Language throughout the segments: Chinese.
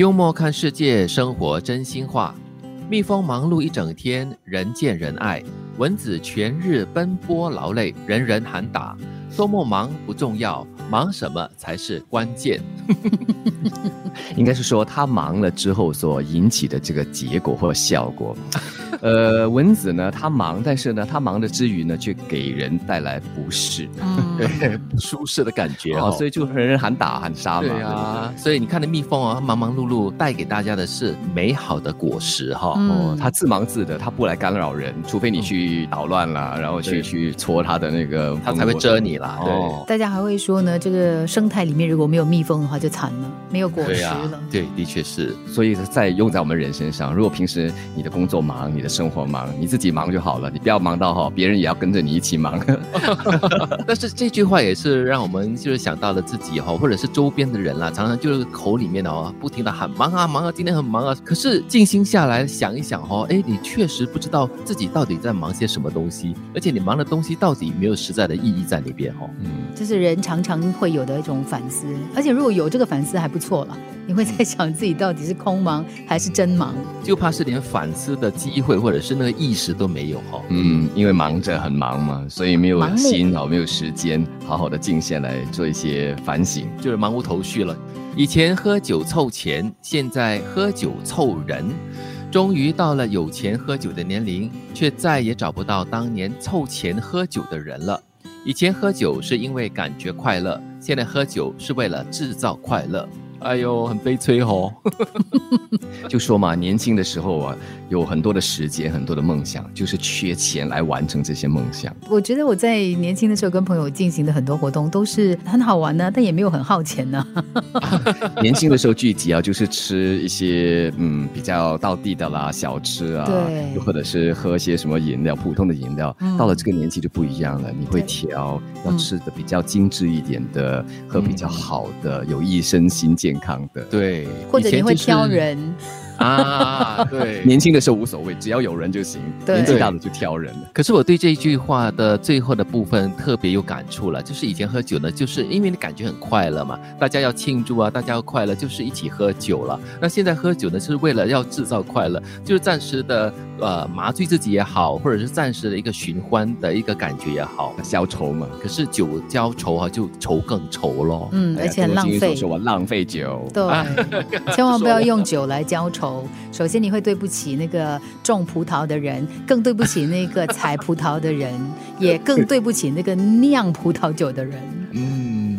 幽默看世界，生活真心话。蜜蜂忙碌一整天，人见人爱；蚊子全日奔波劳累，人人喊打。多么忙不重要，忙什么才是关键。应该是说他忙了之后所引起的这个结果或效果。呃，蚊子呢，它忙，但是呢，它忙的之余呢，却给人带来不适，对，不舒适的感觉哦，所以就人人喊打喊杀嘛。对啊，所以你看那蜜蜂啊，忙忙碌碌，带给大家的是美好的果实哈。哦，它自忙自的，它不来干扰人，除非你去捣乱了，然后去去戳它的那个，它才会蛰你啦。对，大家还会说呢，这个生态里面如果没有蜜蜂的话，就惨了，没有果实了。对，的确是。所以在用在我们人身上，如果平时你的工作忙，你的生活忙，你自己忙就好了，你不要忙到哈，别人也要跟着你一起忙。但是这句话也是让我们就是想到了自己哈，或者是周边的人啦，常常就是口里面的哦，不停的喊忙啊忙啊，今天很忙啊。可是静心下来想一想哦，哎，你确实不知道自己到底在忙些什么东西，而且你忙的东西到底没有实在的意义在里边哈。嗯，这是人常常会有的一种反思，而且如果有这个反思还不错了。你会在想自己到底是空忙还是真忙？就怕是连反思的机会或者是那个意识都没有哈。嗯，因为忙着很忙嘛，所以没有心哦，没有时间好好的静下来做一些反省，就是忙无头绪了。以前喝酒凑钱，现在喝酒凑人，终于到了有钱喝酒的年龄，却再也找不到当年凑钱喝酒的人了。以前喝酒是因为感觉快乐，现在喝酒是为了制造快乐。哎呦，很悲催哦。就说嘛，年轻的时候啊，有很多的时间，很多的梦想，就是缺钱来完成这些梦想。我觉得我在年轻的时候跟朋友进行的很多活动都是很好玩呢，但也没有很耗钱呢。年轻的时候聚集啊，就是吃一些嗯比较道地的啦小吃啊，对，又或者是喝一些什么饮料，普通的饮料。到了这个年纪就不一样了，你会挑，要吃的比较精致一点的，喝比较好的，有益身心健康的。对，或者你会挑人。啊，对，年轻的时候无所谓，只要有人就行。年纪大了就挑人了。可是我对这一句话的最后的部分特别有感触了，就是以前喝酒呢，就是因为你感觉很快乐嘛，大家要庆祝啊，大家要快乐，就是一起喝酒了。那现在喝酒呢，是为了要制造快乐，就是暂时的呃麻醉自己也好，或者是暂时的一个寻欢的一个感觉也好，消愁嘛。可是酒浇愁啊，就愁更愁咯。嗯，而且浪费，说我浪费酒。对，千万不要用酒来浇愁。首先，你会对不起那个种葡萄的人，更对不起那个采葡萄的人，也更对不起那个酿葡萄酒的人。嗯，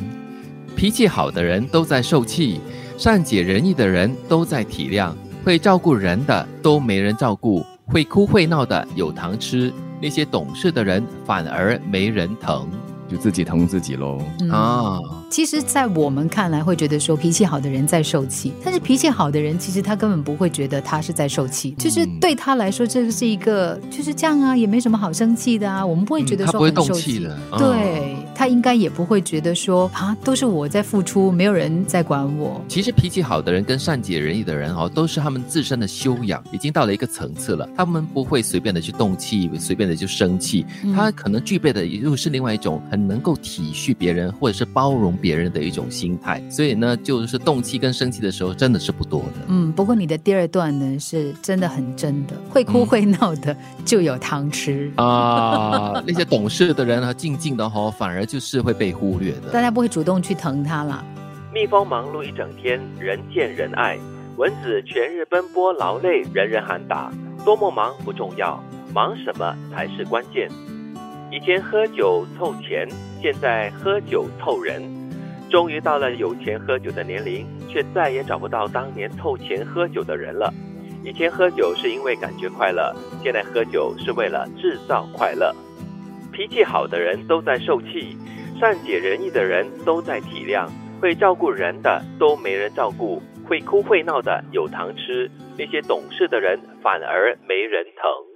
脾气好的人都在受气，善解人意的人都在体谅，会照顾人的都没人照顾，会哭会闹的有糖吃，那些懂事的人反而没人疼，就自己疼自己喽。啊。其实，在我们看来，会觉得说脾气好的人在受气，但是脾气好的人，其实他根本不会觉得他是在受气，就是对他来说，这个是一个就是这样啊，也没什么好生气的啊。我们不会觉得说很受气的，对他应该也不会觉得说啊，都是我在付出，没有人在管我。其实脾气好的人跟善解人意的人哦，都是他们自身的修养已经到了一个层次了，他们不会随便的去动气，随便的就生气，他可能具备的又是另外一种很能够体恤别人或者是包容。别人的一种心态，所以呢，就是动气跟生气的时候真的是不多的。嗯，不过你的第二段呢，是真的很真的，会哭会闹的就有糖吃啊。那些懂事的人啊，静静的哈，反而就是会被忽略的。大家不会主动去疼他啦。蜜蜂忙碌一整天，人见人爱；蚊子全日奔波劳累，人人喊打。多么忙不重要，忙什么才是关键。以前喝酒凑钱，现在喝酒凑人。终于到了有钱喝酒的年龄，却再也找不到当年凑钱喝酒的人了。以前喝酒是因为感觉快乐，现在喝酒是为了制造快乐。脾气好的人都在受气，善解人意的人都在体谅，会照顾人的都没人照顾，会哭会闹的有糖吃，那些懂事的人反而没人疼。